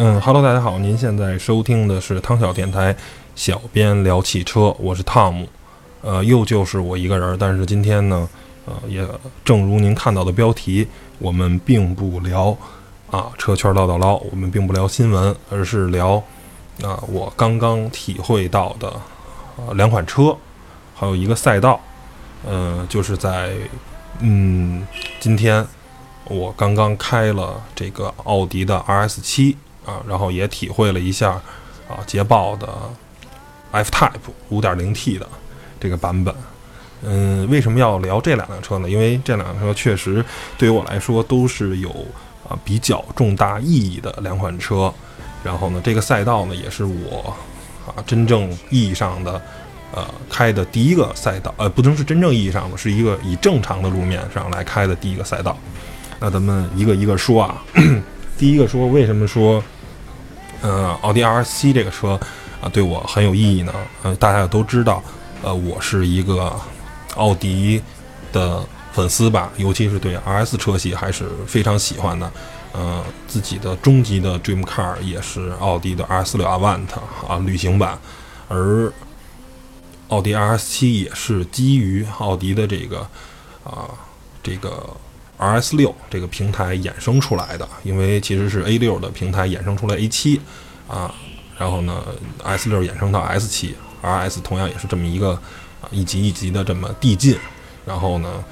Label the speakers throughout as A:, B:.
A: 嗯哈喽，大家好，您现在收听的是汤小电台，小编聊汽车，我是汤姆，呃，又就是我一个人，但是今天呢，呃，也正如您看到的标题，我们并不聊啊车圈唠叨唠，我们并不聊新闻，而是聊啊我刚刚体会到的啊两款车，还有一个赛道，呃，就是在嗯今天我刚刚开了这个奥迪的 RS 七。啊，然后也体会了一下啊，捷豹的 F Type 5.0T 的这个版本。嗯，为什么要聊这两辆车呢？因为这两辆车确实对于我来说都是有啊比较重大意义的两款车。然后呢，这个赛道呢也是我啊真正意义上的呃开的第一个赛道，呃不能是真正意义上的，是一个以正常的路面上来开的第一个赛道。那咱们一个一个说啊，第一个说为什么说。呃，奥迪 R 七这个车啊，对我很有意义呢。呃，大家也都知道，呃，我是一个奥迪的粉丝吧，尤其是对 RS 车系还是非常喜欢的。呃，自己的终极的 dream car 也是奥迪的 R 四六 Avant 啊，旅行版。而奥迪 RS 七也是基于奥迪的这个啊，这个。R S 六这个平台衍生出来的，因为其实是 A 六的平台衍生出来 A 七啊，然后呢 S 六衍生到 S 七，R S 同样也是这么一个啊一级一级的这么递进，然后呢，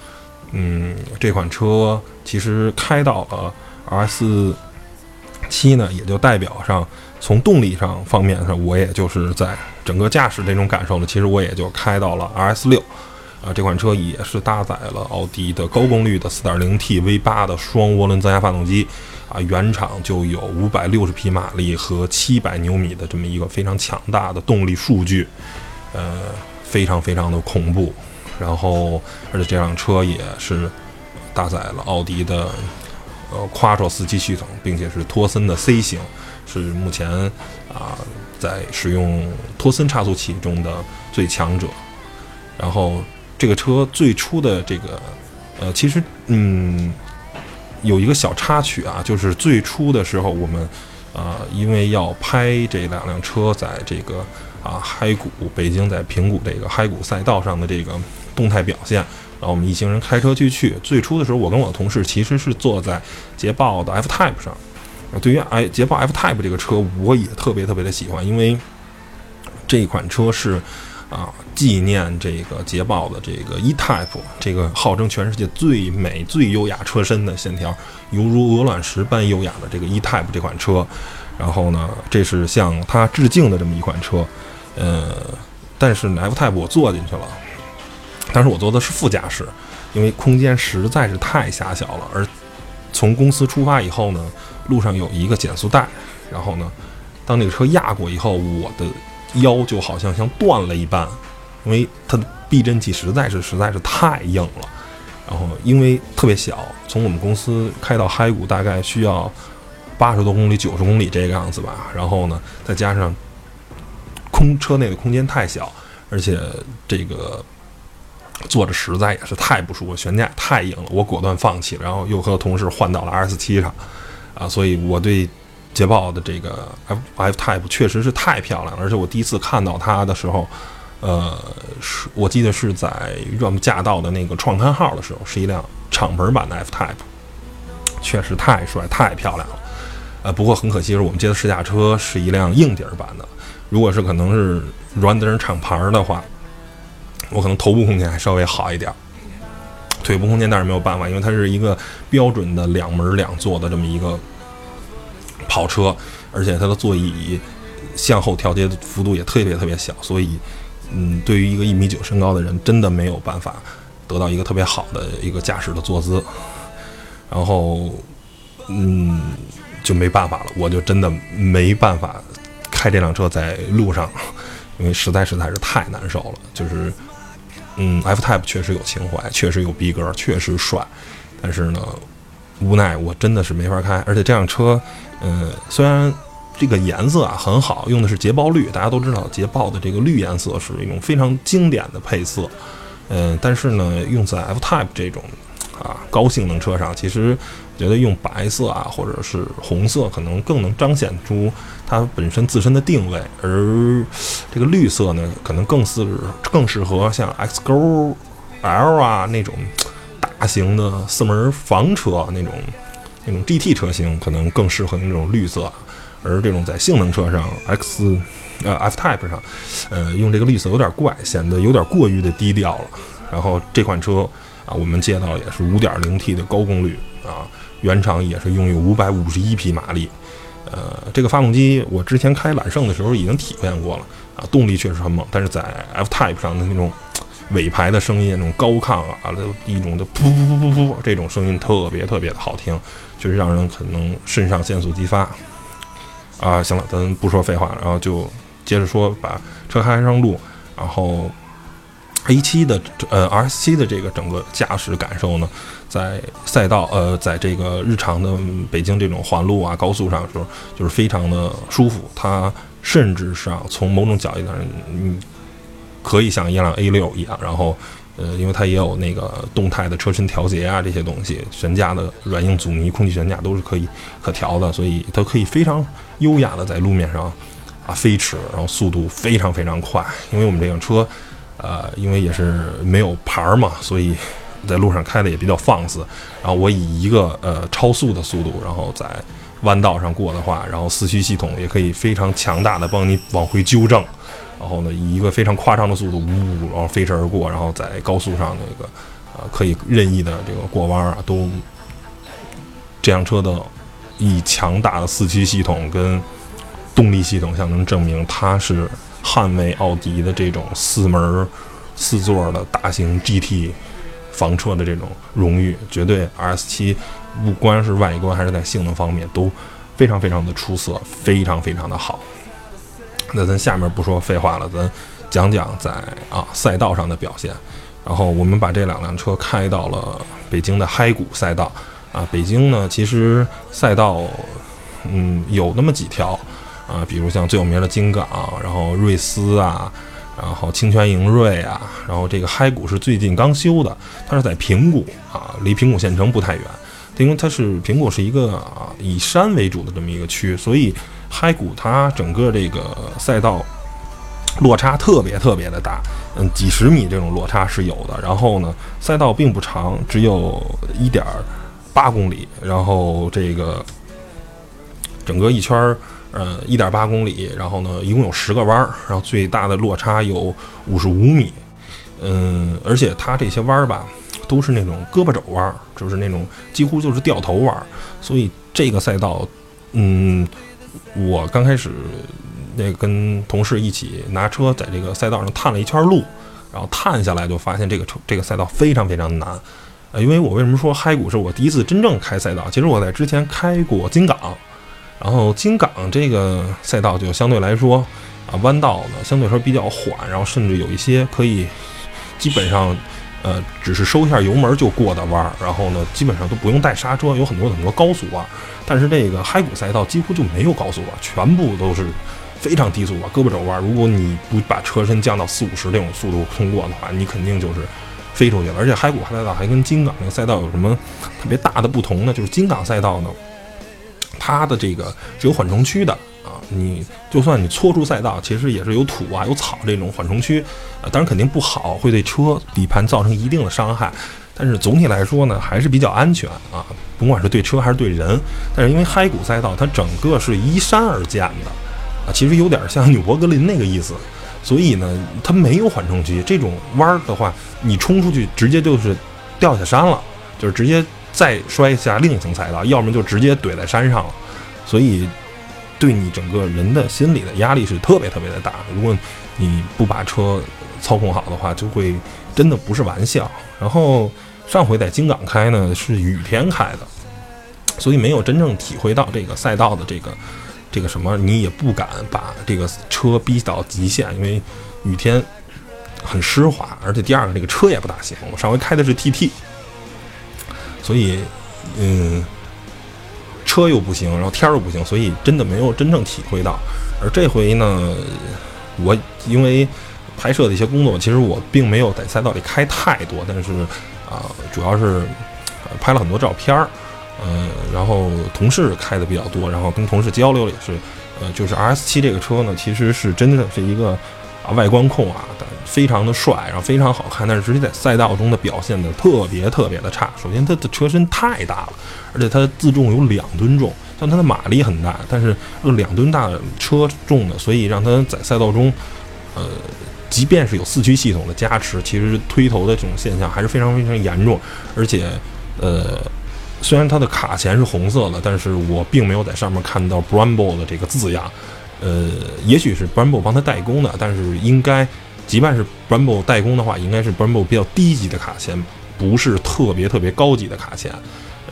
A: 嗯，这款车其实开到了 R S 七呢，也就代表上从动力上方面上，我也就是在整个驾驶这种感受呢，其实我也就开到了 R S 六。啊，这款车也是搭载了奥迪的高功率的 4.0T V8 的双涡轮增压发动机，啊，原厂就有560匹马力和700牛米的这么一个非常强大的动力数据，呃，非常非常的恐怖。然后，而且这辆车也是搭载了奥迪的呃 Quattro 四驱系统，并且是托森的 C 型，是目前啊在使用托森差速器中的最强者。然后。这个车最初的这个，呃，其实，嗯，有一个小插曲啊，就是最初的时候，我们，呃，因为要拍这两辆车在这个啊嗨谷北京在平谷这个嗨谷赛道上的这个动态表现，然后我们一行人开车去去。最初的时候，我跟我的同事其实是坐在捷豹的 F Type 上。对于哎捷豹 F Type 这个车，我也特别特别的喜欢，因为这款车是。啊，纪念这个捷豹的这个 E-Type，这个号称全世界最美、最优雅车身的线条，犹如鹅卵石般优雅的这个 E-Type 这款车，然后呢，这是向它致敬的这么一款车。呃，但是 F-Type 我坐进去了，但是我坐的是副驾驶，因为空间实在是太狭小了。而从公司出发以后呢，路上有一个减速带，然后呢，当那个车压过以后，我的。腰就好像像断了一般，因为它的避震器实在是实在是太硬了。然后因为特别小，从我们公司开到嗨谷大概需要八十多公里、九十公里这个样子吧。然后呢，再加上空车内的空间太小，而且这个坐着实在也是太不舒服，悬架太硬了，我果断放弃了。然后又和同事换到了 R S 七上，啊，所以我对。捷豹的这个 F F Type 确实是太漂亮了，而且我第一次看到它的时候，呃，是我记得是在我们驾到的那个创刊号的时候，是一辆敞篷版的 F Type，确实太帅太漂亮了。呃，不过很可惜是我们接的试驾车是一辆硬底儿版的，如果是可能是软底儿敞篷的话，我可能头部空间还稍微好一点，腿部空间但是没有办法，因为它是一个标准的两门两座的这么一个。跑车，而且它的座椅向后调节的幅度也特别特别小，所以，嗯，对于一个一米九身高的人，真的没有办法得到一个特别好的一个驾驶的坐姿。然后，嗯，就没办法了，我就真的没办法开这辆车在路上，因为实在实在是太难受了。就是，嗯，F Type 确实有情怀，确实有逼格，确实帅，但是呢。无奈我真的是没法开，而且这辆车，嗯，虽然这个颜色啊很好，用的是捷豹绿，大家都知道捷豹的这个绿颜色是一种非常经典的配色，嗯，但是呢，用在 F Type 这种啊高性能车上，其实我觉得用白色啊或者是红色可能更能彰显出它本身自身的定位，而这个绿色呢，可能更适更适合像 X 勾 L 啊那种型的四门房车那种那种 GT 车型，可能更适合那种绿色，而这种在性能车上 X 呃 F Type 上，呃用这个绿色有点怪，显得有点过于的低调了。然后这款车啊，我们接到也是 5.0T 的高功率啊，原厂也是拥有551匹马力。呃，这个发动机我之前开揽胜的时候已经体验过了啊，动力确实很猛。但是在 F Type 上的那种尾排的声音，那种高亢啊，一种的噗噗噗噗噗这种声音特别特别的好听，确实让人可能肾上腺素激发。啊，行了，咱不说废话了，然后就接着说，把车开上路，然后。A 七的呃 RS7 的这个整个驾驶感受呢，在赛道呃，在这个日常的北京这种环路啊、高速上的时候，就是非常的舒服。它甚至上从某种角度上，嗯，可以像一辆 A 六一样。然后，呃，因为它也有那个动态的车身调节啊这些东西，悬架的软硬阻尼、空气悬架都是可以可调的，所以它可以非常优雅的在路面上啊飞驰，然后速度非常非常快。因为我们这辆车。呃，因为也是没有牌儿嘛，所以在路上开的也比较放肆。然后我以一个呃超速的速度，然后在弯道上过的话，然后四驱系统也可以非常强大的帮你往回纠正。然后呢，以一个非常夸张的速度，呜，然后飞驰而过。然后在高速上那个呃可以任意的这个过弯啊，都这辆车的以强大的四驱系统跟动力系统，向能证明它是。捍卫奥迪的这种四门四座的大型 GT 房车的这种荣誉，绝对 RS7 不光是外观，还是在性能方面都非常非常的出色，非常非常的好。那咱下面不说废话了，咱讲讲在啊赛道上的表现。然后我们把这两辆车开到了北京的嗨谷赛道啊。北京呢，其实赛道嗯有那么几条。啊，比如像最有名的金港，然后瑞思啊，然后清泉盈瑞啊，然后这个嗨谷是最近刚修的，它是在平谷啊，离平谷县城不太远，因为它是平谷是一个以山为主的这么一个区，所以嗨谷它整个这个赛道落差特别特别的大，嗯，几十米这种落差是有的。然后呢，赛道并不长，只有一点八公里，然后这个整个一圈儿。呃，一点八公里，然后呢，一共有十个弯儿，然后最大的落差有五十五米，嗯，而且它这些弯儿吧，都是那种胳膊肘弯儿，就是那种几乎就是掉头弯儿，所以这个赛道，嗯，我刚开始那跟同事一起拿车在这个赛道上探了一圈路，然后探下来就发现这个车这个赛道非常非常难，呃，因为我为什么说嗨谷是我第一次真正开赛道？其实我在之前开过金港。然后金港这个赛道就相对来说，啊，弯道呢相对来说比较缓，然后甚至有一些可以基本上，呃，只是收一下油门就过的弯儿，然后呢，基本上都不用带刹车，有很多很多高速弯。但是这个嗨谷赛道几乎就没有高速弯，全部都是非常低速弯，胳膊肘弯。如果你不把车身降到四五十这种速度通过的话，你肯定就是飞出去了。而且嗨谷赛道还跟金港那个赛道有什么特别大的不同呢？就是金港赛道呢。它的这个是有缓冲区的啊，你就算你搓出赛道，其实也是有土啊、有草这种缓冲区，啊，当然肯定不好，会对车底盘造成一定的伤害。但是总体来说呢，还是比较安全啊，不管是对车还是对人。但是因为嗨谷赛道它整个是依山而建的啊，其实有点像纽博格林那个意思，所以呢，它没有缓冲区，这种弯儿的话，你冲出去直接就是掉下山了，就是直接。再摔下另一层赛道，要么就直接怼在山上了，所以对你整个人的心理的压力是特别特别的大。如果你不把车操控好的话，就会真的不是玩笑。然后上回在金港开呢是雨天开的，所以没有真正体会到这个赛道的这个这个什么，你也不敢把这个车逼到极限，因为雨天很湿滑，而且第二个这个车也不大行。我上回开的是 TT。所以，嗯，车又不行，然后天儿又不行，所以真的没有真正体会到。而这回呢，我因为拍摄的一些工作，其实我并没有在赛道里开太多，但是啊，主要是拍了很多照片儿，呃，然后同事开的比较多，然后跟同事交流也是，呃，就是 R S 七这个车呢，其实是真的是一个啊外观控啊，非常的帅，然后非常好看，但是实际在赛道中的表现的特别特别的差。首先它的车身太大了，而且它自重有两吨重，像它的马力很大，但是两吨大的车重的，所以让它在赛道中，呃。即便是有四驱系统的加持，其实推头的这种现象还是非常非常严重。而且，呃，虽然它的卡钳是红色的，但是我并没有在上面看到 Brembo 的这个字样。呃，也许是 Brembo 帮他代工的，但是应该，即便是 Brembo 代工的话，应该是 Brembo 比较低级的卡钳，不是特别特别高级的卡钳。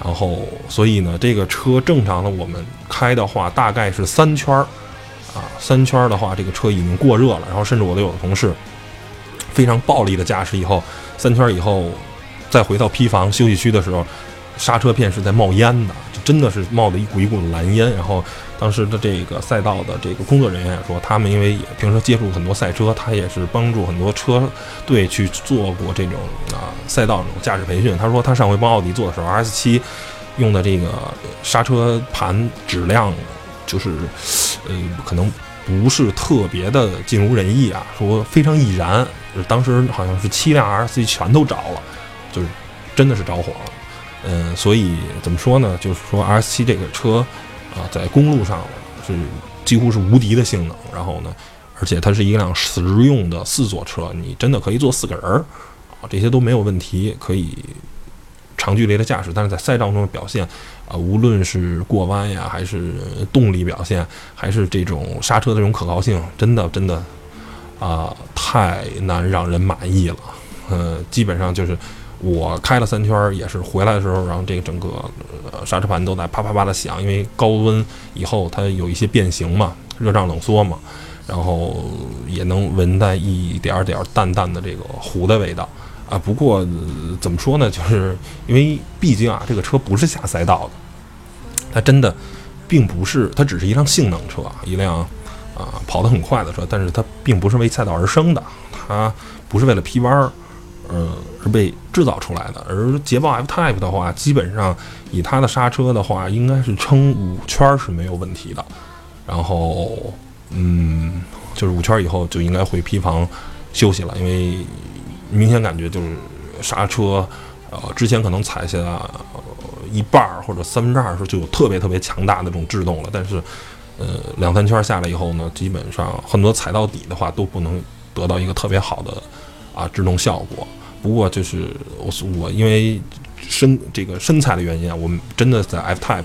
A: 然后，所以呢，这个车正常的我们开的话，大概是三圈儿。啊，三圈儿的话，这个车已经过热了。然后，甚至我的有的同事非常暴力的驾驶以后，三圈以后再回到坯房休息区的时候，刹车片是在冒烟的，就真的是冒的一股一股的蓝烟。然后，当时的这个赛道的这个工作人员也说，他们因为也平时接触很多赛车，他也是帮助很多车队去做过这种啊赛道这种驾驶培训。他说，他上回帮奥迪做的时候，S7 用的这个刹车盘质量。就是，呃，可能不是特别的尽如人意啊，说非常易燃，当时好像是七辆 R C 全都着了，就是真的是着火了，嗯，所以怎么说呢？就是说，R S 七这个车啊，在公路上是几乎是无敌的性能，然后呢，而且它是一辆实用的四座车，你真的可以坐四个人儿啊，这些都没有问题，可以。长距离的驾驶，但是在赛道中的表现，啊，无论是过弯呀，还是动力表现，还是这种刹车的这种可靠性，真的真的，啊，太难让人满意了。呃，基本上就是我开了三圈，也是回来的时候，然后这个整个刹车盘都在啪啪啪的响，因为高温以后它有一些变形嘛，热胀冷缩嘛，然后也能闻到一点点淡淡的这个糊的味道。啊，不过怎么说呢？就是因为毕竟啊，这个车不是下赛道的，它真的并不是，它只是一辆性能车，一辆啊跑得很快的车，但是它并不是为赛道而生的，它不是为了劈弯儿，呃，是被制造出来的。而捷豹 F Type 的话，基本上以它的刹车的话，应该是撑五圈是没有问题的。然后，嗯，就是五圈以后就应该回 P 房休息了，因为。明显感觉就是刹车，呃，之前可能踩下呃一半或者三分之二的时候就有特别特别强大的这种制动了，但是，呃，两三圈下来以后呢，基本上很多踩到底的话都不能得到一个特别好的啊制动效果。不过就是我我因为身这个身材的原因啊，我们真的在 F Type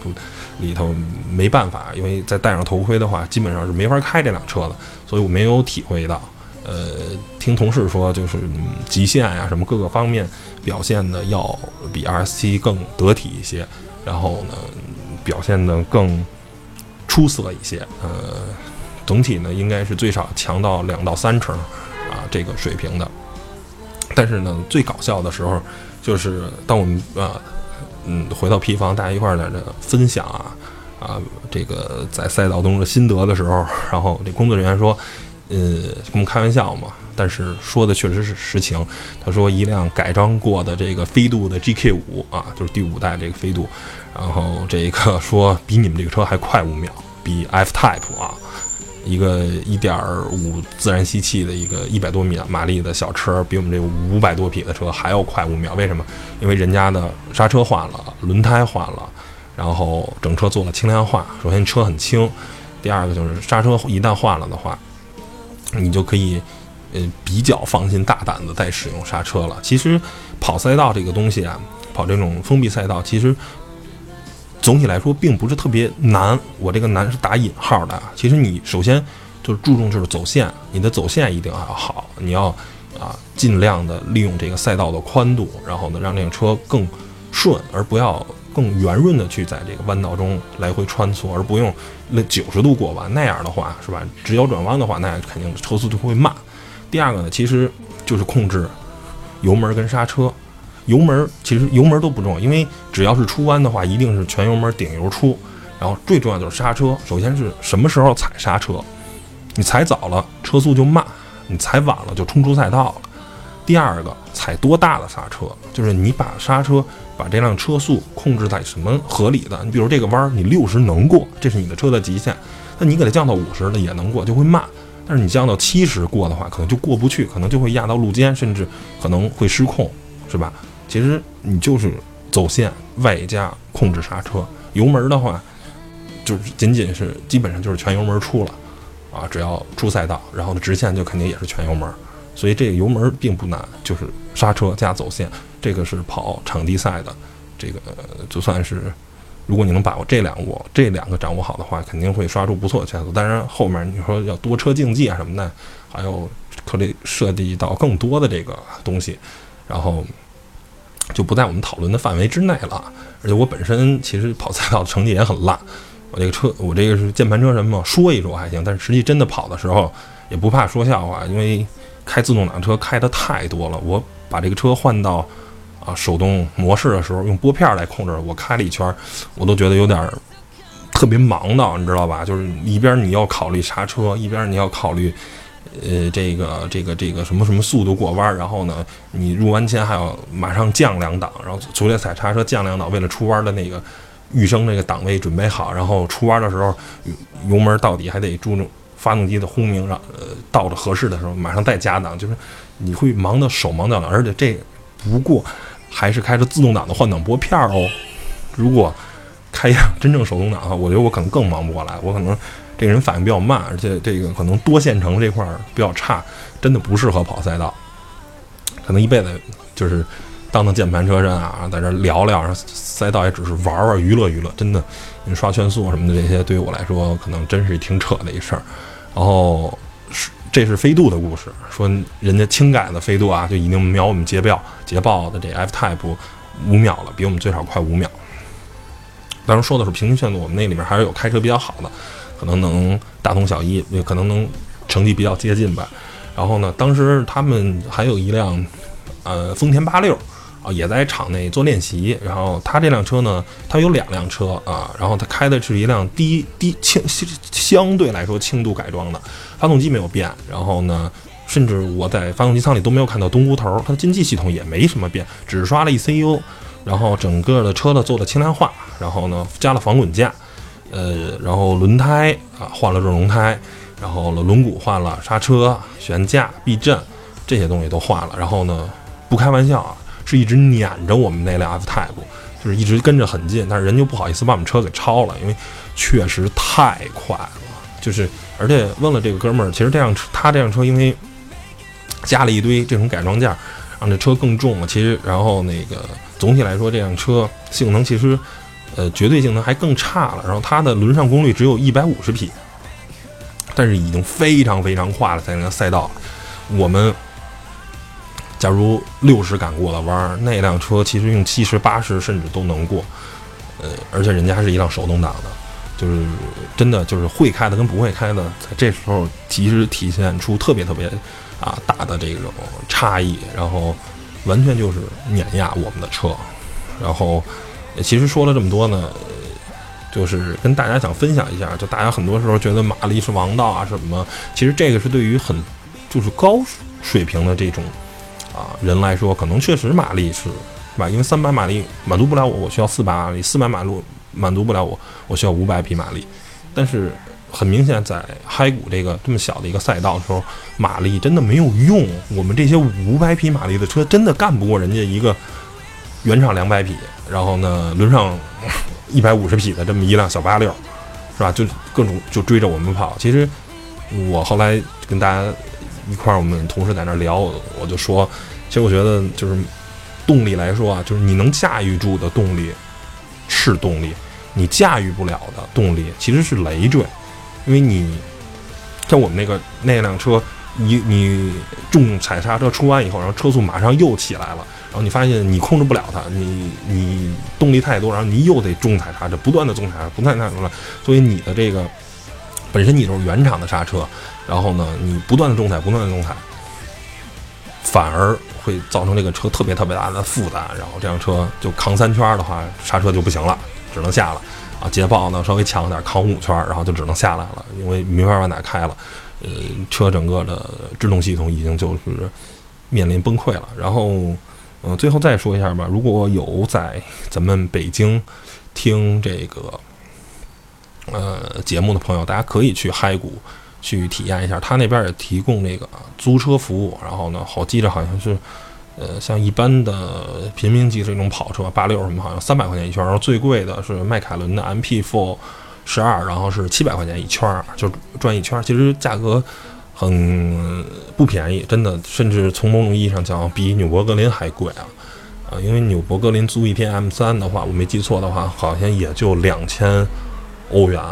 A: 里头没办法，因为在戴上头盔的话，基本上是没法开这辆车的，所以我没有体会到。呃，听同事说，就是嗯极限呀，什么各个方面表现的要比 R S 七更得体一些，然后呢，表现的更出色一些。呃，总体呢，应该是最少强到两到三成啊，这个水平的。但是呢，最搞笑的时候，就是当我们啊，嗯，回到皮房，大家一块儿在这分享啊啊，这个在赛道中的心得的时候，然后这工作人员说。呃，跟我们开玩笑嘛，但是说的确实是实情。他说一辆改装过的这个飞度的 GK 五啊，就是第五代这个飞度，然后这个说比你们这个车还快五秒，比 F Type 啊，一个1.5自然吸气的一个一百多米马力的小车，比我们这五百多匹的车还要快五秒。为什么？因为人家的刹车换了，轮胎换了，然后整车做了轻量化。首先车很轻，第二个就是刹车一旦换了的话。你就可以，呃，比较放心大胆的再使用刹车了。其实跑赛道这个东西啊，跑这种封闭赛道，其实总体来说并不是特别难。我这个难是打引号的。其实你首先就是注重就是走线，你的走线一定要好，你要啊尽量的利用这个赛道的宽度，然后呢让这个车更顺，而不要。更圆润的去在这个弯道中来回穿梭，而不用那九十度过弯那样的话，是吧？直角转弯的话，那肯定车速就会慢。第二个呢，其实就是控制油门跟刹车。油门其实油门都不重要，因为只要是出弯的话，一定是全油门顶油出。然后最重要就是刹车，首先是什么时候踩刹车？你踩早了车速就慢，你踩晚了就冲出赛道了。第二个，踩多大的刹车，就是你把刹车把这辆车速控制在什么合理的？你比如这个弯，你六十能过，这是你的车的极限。那你给它降到五十的也能过，就会慢。但是你降到七十过的话，可能就过不去，可能就会压到路肩，甚至可能会失控，是吧？其实你就是走线外加控制刹车，油门的话，就是仅仅是基本上就是全油门出了啊，只要出赛道，然后呢直线就肯定也是全油门。所以这个油门并不难，就是刹车加走线，这个是跑场地赛的，这个就算是，如果你能把握这两握这两个掌握好的话，肯定会刷出不错的圈速。当然后面你说要多车竞技啊什么的，还有可以涉及到更多的这个东西，然后就不在我们讨论的范围之内了。而且我本身其实跑赛道的成绩也很烂，我这个车我这个是键盘车什么说一说还行，但是实际真的跑的时候也不怕说笑话，因为。开自动挡车开的太多了，我把这个车换到啊手动模式的时候，用拨片来控制，我开了一圈，我都觉得有点特别忙的，你知道吧？就是一边你要考虑刹车，一边你要考虑呃这个这个这个什么什么速度过弯，然后呢，你入弯前还要马上降两档，然后昨天踩刹车降两档，为了出弯的那个预升那个档位准备好，然后出弯的时候油门到底还得注重。发动机的轰鸣，让呃到了合适的时候，马上再加档，就是你会忙得手忙脚乱，而且这不过还是开着自动挡的换挡拨片哦。如果开一辆真正手动挡的话，我觉得我可能更忙不过来，我可能这个人反应比较慢，而且这个可能多线程这块儿比较差，真的不适合跑赛道，可能一辈子就是当当键盘车身啊，在这聊聊，赛道也只是玩玩娱乐娱乐，真的，你刷圈速什么的这些，对于我来说可能真是挺扯的一事儿。然后是这是飞度的故事，说人家轻改的飞度啊，就已经秒我们捷豹捷豹的这 F Type 五秒了，比我们最少快五秒。当时说的是平均线度，我们那里面还是有开车比较好的，可能能大同小异，也可能能成绩比较接近吧。然后呢，当时他们还有一辆呃丰田八六。啊，也在场内做练习。然后他这辆车呢，他有两辆车啊。然后他开的是一辆低低轻相对来说轻度改装的，发动机没有变。然后呢，甚至我在发动机舱里都没有看到东湖头，它的进气系统也没什么变，只刷了 ECU。然后整个的车呢做了轻量化，然后呢加了防滚架，呃，然后轮胎啊换了热熔胎，然后了轮毂换了，刹车、悬架、避震这些东西都换了。然后呢，不开玩笑啊。是一直撵着我们那辆 F Type，就是一直跟着很近，但是人就不好意思把我们车给超了，因为确实太快了。就是而且问了这个哥们儿，其实这辆车他这辆车因为加了一堆这种改装件，让这车更重了。其实然后那个总体来说，这辆车性能其实呃绝对性能还更差了。然后它的轮上功率只有一百五十匹，但是已经非常非常快了，在那个赛道，我们。假如六十敢过了弯儿，那辆车其实用七十八十甚至都能过，呃，而且人家是一辆手动挡的，就是真的就是会开的跟不会开的，在这时候其实体现出特别特别啊大的这种差异，然后完全就是碾压我们的车，然后其实说了这么多呢，就是跟大家想分享一下，就大家很多时候觉得马力是王道啊什么，其实这个是对于很就是高水平的这种。啊，人来说可能确实马力是，是吧？因为三百马力满足不了我，我需要四百马力；四百马力满足不了我，我需要五百匹马力。但是很明显，在嗨谷这个这么小的一个赛道的时候，马力真的没有用。我们这些五百匹马力的车真的干不过人家一个原厂两百匹，然后呢轮上 一百五十匹的这么一辆小八六，是吧？就各种就追着我们跑。其实我后来跟大家。一块儿，我们同事在那聊，我就说，其实我觉得就是动力来说啊，就是你能驾驭住的动力是动力，你驾驭不了的动力其实是累赘，因为你像我们那个那辆车，你你重踩刹车出弯以后，然后车速马上又起来了，然后你发现你控制不了它，你你动力太多，然后你又得重踩刹车，不断的重踩，不断踩出来，所以你的这个本身你就是原厂的刹车。然后呢，你不断的重踩，不断的重踩，反而会造成这个车特别特别大的负担。然后这辆车就扛三圈的话，刹车就不行了，只能下了。啊，捷豹呢稍微强点，扛五圈，然后就只能下来了，因为没法往哪开了。呃，车整个的制动系统已经就是面临崩溃了。然后，嗯，最后再说一下吧，如果有在咱们北京听这个呃节目的朋友，大家可以去嗨谷去体验一下，他那边也提供这个租车服务。然后呢，好记着好像是。呃，像一般的平民级这种跑车，八六什么好像三百块钱一圈，然后最贵的是迈凯伦的 MP4 十二，然后是七百块钱一圈，就转一圈。其实价格很不便宜，真的，甚至从某种意义上讲，比纽博格林还贵啊！啊，因为纽博格林租一天 M 三的话，我没记错的话，好像也就两千欧元，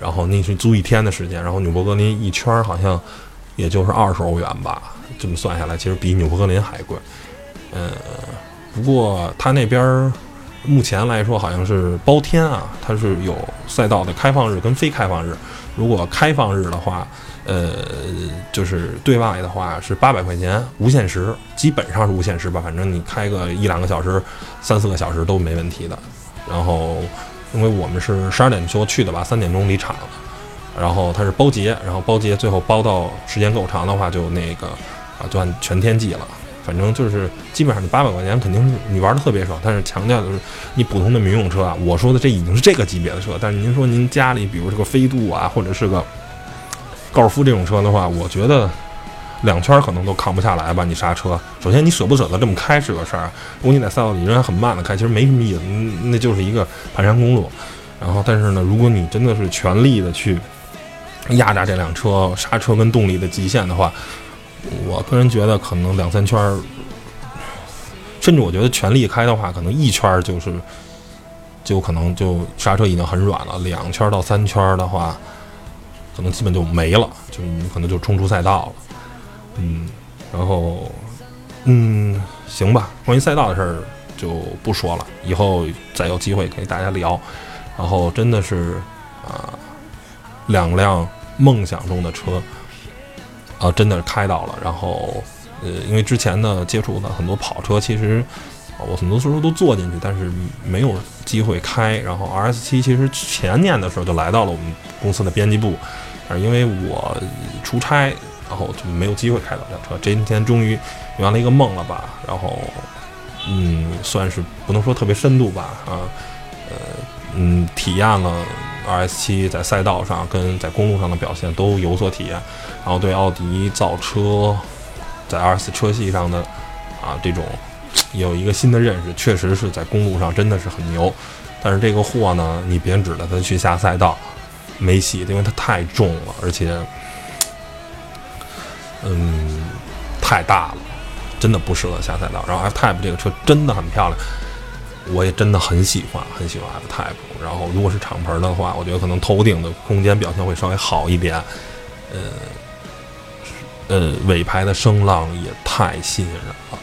A: 然后那是租一天的时间，然后纽博格林一圈好像也就是二十欧元吧，这么算下来，其实比纽博格林还贵。嗯，不过他那边儿目前来说好像是包天啊，它是有赛道的开放日跟非开放日。如果开放日的话，呃，就是对外的话是八百块钱无限时，基本上是无限时吧，反正你开个一两个小时、三四个小时都没问题的。然后，因为我们是十二点多去的吧，三点钟离场了。然后它是包节，然后包节最后包到时间够长的话，就那个啊，就按全天计了。反正就是基本上你八百块钱肯定是你玩的特别爽，但是强调的是你普通的民用车啊，我说的这已经是这个级别的车，但是您说您家里比如是个飞度啊，或者是个高尔夫这种车的话，我觉得两圈可能都扛不下来吧。你刹车，首先你舍不舍得这么开是个事儿，如果你在赛道里仍然很慢的开，其实没什么意思，那就是一个盘山公路。然后但是呢，如果你真的是全力的去压榨这辆车刹车跟动力的极限的话。我个人觉得，可能两三圈儿，甚至我觉得全力开的话，可能一圈儿就是，就可能就刹车已经很软了。两圈到三圈的话，可能基本就没了，就你可能就冲出赛道了。嗯，然后，嗯，行吧，关于赛道的事儿就不说了，以后再有机会给大家聊。然后真的是啊，两辆梦想中的车。啊，真的是开到了，然后，呃，因为之前呢接触的很多跑车，其实我很多时候都坐进去，但是没有机会开。然后 R S 七其实前年的时候就来到了我们公司的编辑部，啊，因为我出差，然后就没有机会开到这辆车。这今天终于圆了一个梦了吧？然后，嗯，算是不能说特别深度吧，啊，呃，嗯，体验了。R S 七在赛道上跟在公路上的表现都有所体验，然后对奥迪造车在 R S 车系上的啊这种有一个新的认识，确实是在公路上真的是很牛。但是这个货呢，你别指着它去下赛道，没戏，因为它太重了，而且嗯太大了，真的不适合下赛道。然后 F Type 这个车真的很漂亮。我也真的很喜欢，很喜欢 F Type。然后，如果是敞篷的话，我觉得可能头顶的空间表现会稍微好一点。呃，呃，尾排的声浪也太吸引人了，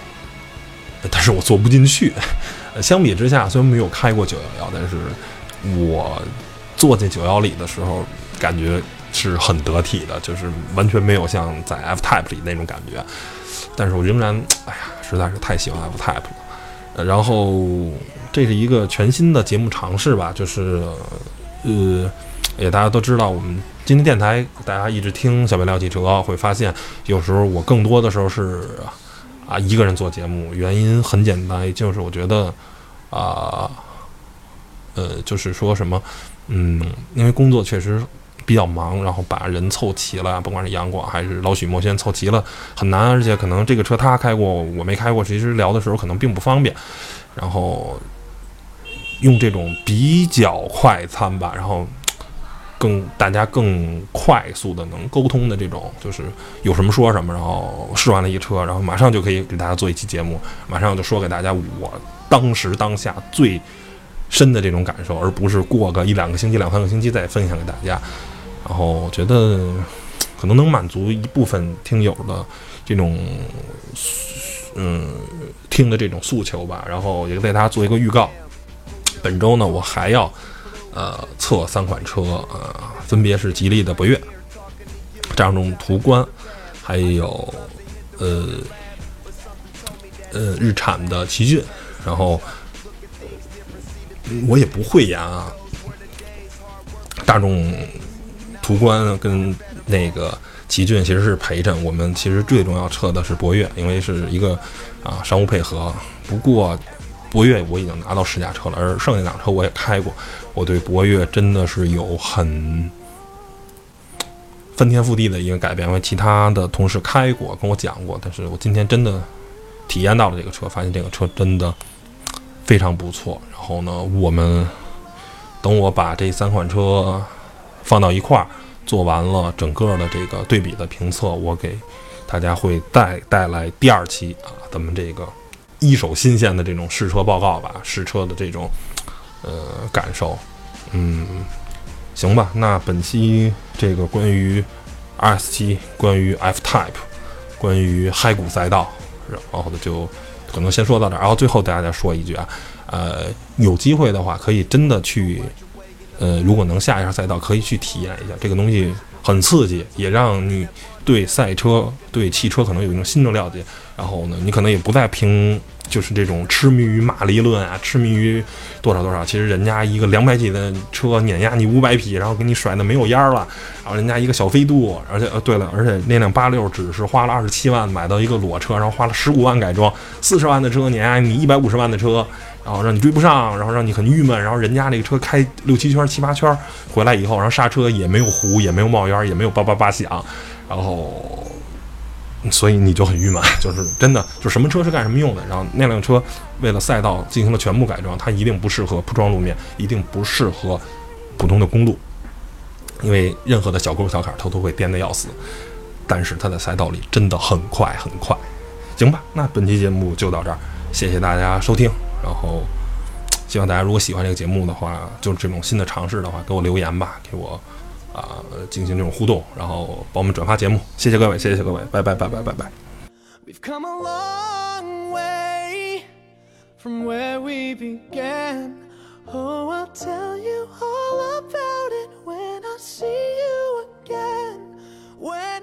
A: 但是我坐不进去。相比之下，虽然没有开过九幺幺，但是我坐进九幺里的时候，感觉是很得体的，就是完全没有像在 F Type 里那种感觉。但是我仍然，哎呀，实在是太喜欢 F Type 了。然后，这是一个全新的节目尝试吧，就是，呃，也大家都知道，我们今天电台大家一直听小白聊汽车，会发现有时候我更多的时候是啊一个人做节目，原因很简单，就是我觉得啊，呃，就是说什么，嗯，因为工作确实。比较忙，然后把人凑齐了，不管是杨广还是老许墨轩凑齐了很难，而且可能这个车他开过，我没开过，其实聊的时候可能并不方便。然后用这种比较快餐吧，然后更大家更快速的能沟通的这种，就是有什么说什么，然后试完了一车，然后马上就可以给大家做一期节目，马上就说给大家我当时当下最深的这种感受，而不是过个一两个星期、两三个星期再分享给大家。然后我觉得可能能满足一部分听友的这种嗯听的这种诉求吧。然后也给大家做一个预告，本周呢我还要呃测三款车，呃分别是吉利的博越、大众途观，还有呃呃日产的奇骏。然后我也不会言啊，大众。途观跟那个奇骏其实是陪衬，我们其实最重要测的是博越，因为是一个啊商务配合。不过博越我已经拿到试驾车了，而剩下两车我也开过，我对博越真的是有很翻天覆地的一个改变。因为其他的同事开过，跟我讲过，但是我今天真的体验到了这个车，发现这个车真的非常不错。然后呢，我们等我把这三款车放到一块儿。做完了整个的这个对比的评测，我给大家会带带来第二期啊，咱们这个一手新鲜的这种试车报告吧，试车的这种呃感受，嗯，行吧。那本期这个关于 R S 七、关于 F Type、关于嗨谷赛道，然后呢就可能先说到这儿。然后最后大家再说一句啊，呃，有机会的话可以真的去。呃，如果能下一下赛道，可以去体验一下这个东西，很刺激，也让你对赛车、对汽车可能有一种新的了解。然后呢，你可能也不再凭就是这种痴迷于马力论啊，痴迷于多少多少。其实人家一个两百几的车碾压你五百匹，然后给你甩的没有烟儿了。然后人家一个小飞度，而且呃，对了，而且那辆八六只是花了二十七万买到一个裸车，然后花了十五万改装，四十万的车碾压你一百五十万的车。然后让你追不上，然后让你很郁闷，然后人家那个车开六七圈、七八圈回来以后，然后刹车也没有糊，也没有冒烟，也没有叭叭叭响，然后，所以你就很郁闷，就是真的，就什么车是干什么用的。然后那辆车为了赛道进行了全部改装，它一定不适合铺装路面，一定不适合普通的公路，因为任何的小沟小坎它都会颠得要死。但是它在赛道里真的很快很快，行吧？那本期节目就到这儿，谢谢大家收听。然后，希望大家如果喜欢这个节目的话，就是这种新的尝试的话，给我留言吧，给我啊、呃、进行这种互动，然后帮我们转发节目，谢谢各位，谢谢各位，拜拜拜拜拜拜。We've
B: come a long way from where we began. Oh, I'll tell you all about it when I see you again. When